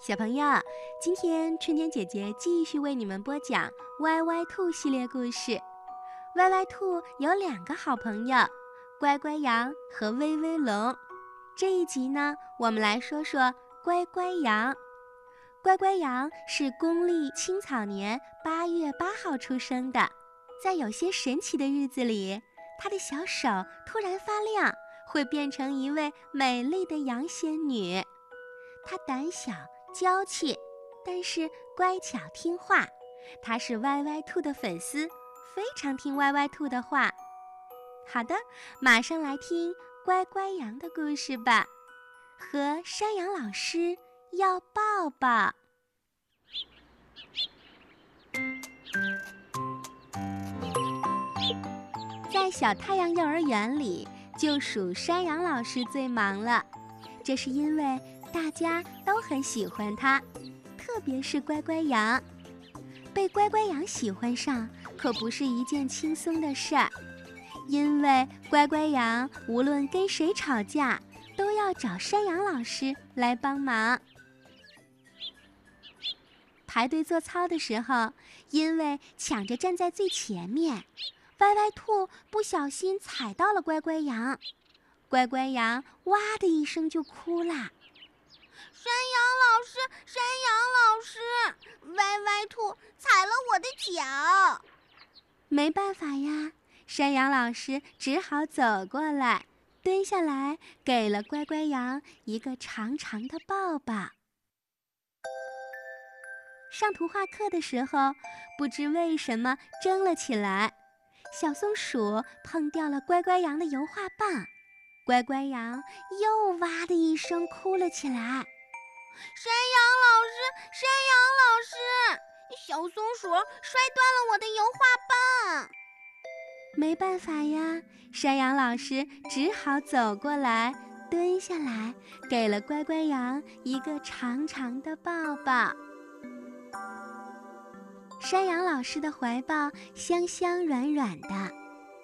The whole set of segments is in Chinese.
小朋友，今天春天姐姐继续为你们播讲《歪歪兔》系列故事。歪歪兔有两个好朋友，乖乖羊和威威龙。这一集呢，我们来说说乖乖羊。乖乖羊是公历青草年八月八号出生的，在有些神奇的日子里，它的小手突然发亮，会变成一位美丽的羊仙女。它胆小。娇气，但是乖巧听话。他是歪歪兔的粉丝，非常听歪歪兔的话。好的，马上来听乖乖羊的故事吧。和山羊老师要抱抱。在小太阳幼儿园里，就属山羊老师最忙了。这是因为。大家都很喜欢它，特别是乖乖羊。被乖乖羊喜欢上可不是一件轻松的事儿，因为乖乖羊无论跟谁吵架，都要找山羊老师来帮忙。排队做操的时候，因为抢着站在最前面，歪歪兔不小心踩到了乖乖羊，乖乖羊哇的一声就哭了。山羊老师，山羊老师，歪歪兔踩了我的脚。没办法呀，山羊老师只好走过来，蹲下来，给了乖乖羊一个长长的抱抱。上图画课的时候，不知为什么争了起来，小松鼠碰掉了乖乖羊的油画棒，乖乖羊又哇的一声哭了起来。山羊老师，山羊老师，小松鼠摔断了我的油画棒。没办法呀，山羊老师只好走过来，蹲下来，给了乖乖羊一个长长的抱抱。山羊老师的怀抱香香软软的，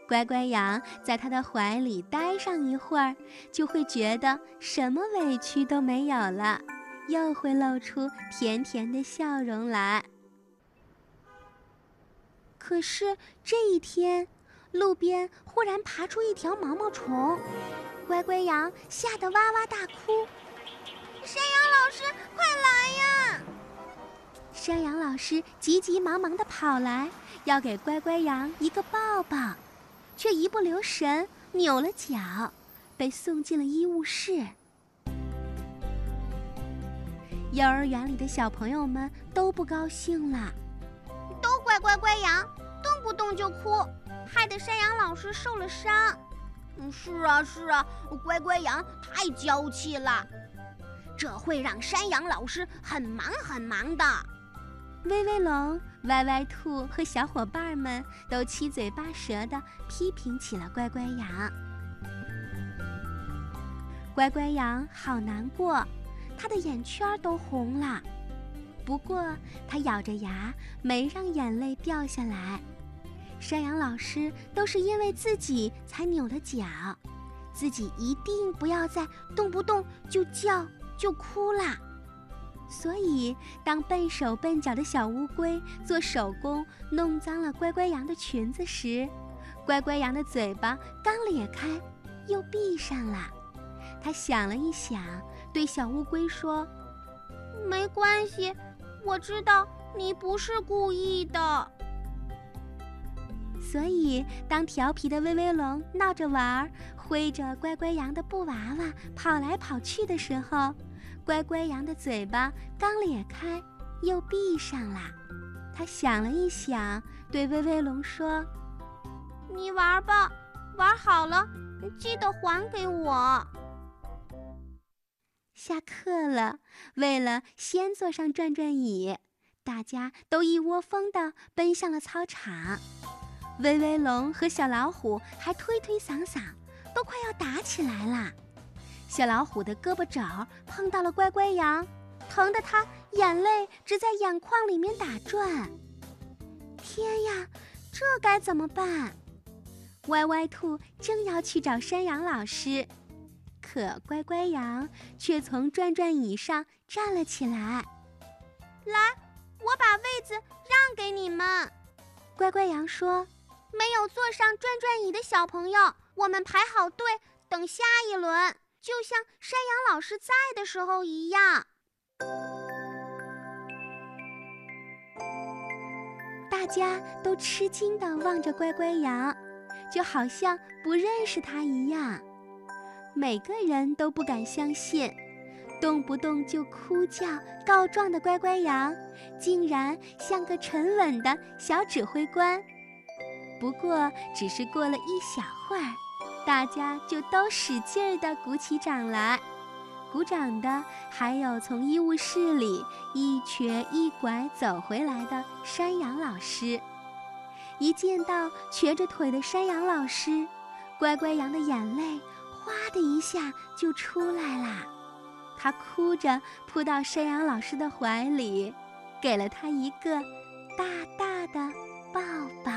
乖乖羊在他的怀里待上一会儿，就会觉得什么委屈都没有了。又会露出甜甜的笑容来。可是这一天，路边忽然爬出一条毛毛虫，乖乖羊吓得哇哇大哭。山羊老师，快来呀！山羊老师急急忙忙地跑来，要给乖乖羊一个抱抱，却一不留神扭了脚，被送进了医务室。幼儿园里的小朋友们都不高兴了，都怪乖乖羊动不动就哭，害得山羊老师受了伤。嗯，是啊是啊，乖乖羊太娇气了，这会让山羊老师很忙很忙的。威威龙、歪歪兔和小伙伴们都七嘴八舌地批评起了乖乖羊。乖乖羊好难过。他的眼圈都红了，不过他咬着牙没让眼泪掉下来。山羊老师都是因为自己才扭了脚，自己一定不要再动不动就叫就哭啦。所以，当笨手笨脚的小乌龟做手工弄脏了乖乖羊的裙子时，乖乖羊的嘴巴刚咧开，又闭上了。他想了一想。对小乌龟说：“没关系，我知道你不是故意的。”所以，当调皮的威威龙闹着玩儿，挥着乖乖羊的布娃娃跑来跑去的时候，乖乖羊的嘴巴刚咧开，又闭上了。他想了一想，对威威龙说：“你玩吧，玩好了记得还给我。”下课了，为了先坐上转转椅，大家都一窝蜂地奔向了操场。威威龙和小老虎还推推搡搡，都快要打起来了。小老虎的胳膊肘碰到了乖乖羊，疼得它眼泪直在眼眶里面打转。天呀，这该怎么办？歪歪兔正要去找山羊老师。可乖乖羊却从转转椅上站了起来。来，我把位子让给你们。乖乖羊说：“没有坐上转转椅的小朋友，我们排好队等下一轮，就像山羊老师在的时候一样。”大家都吃惊地望着乖乖羊，就好像不认识他一样。每个人都不敢相信，动不动就哭叫告状的乖乖羊，竟然像个沉稳的小指挥官。不过，只是过了一小会儿，大家就都使劲儿地鼓起掌来。鼓掌的还有从医务室里一瘸一拐走回来的山羊老师。一见到瘸着腿的山羊老师，乖乖羊的眼泪哗的一下就出来啦。他哭着扑到山羊老师的怀里，给了他一个大大的抱抱。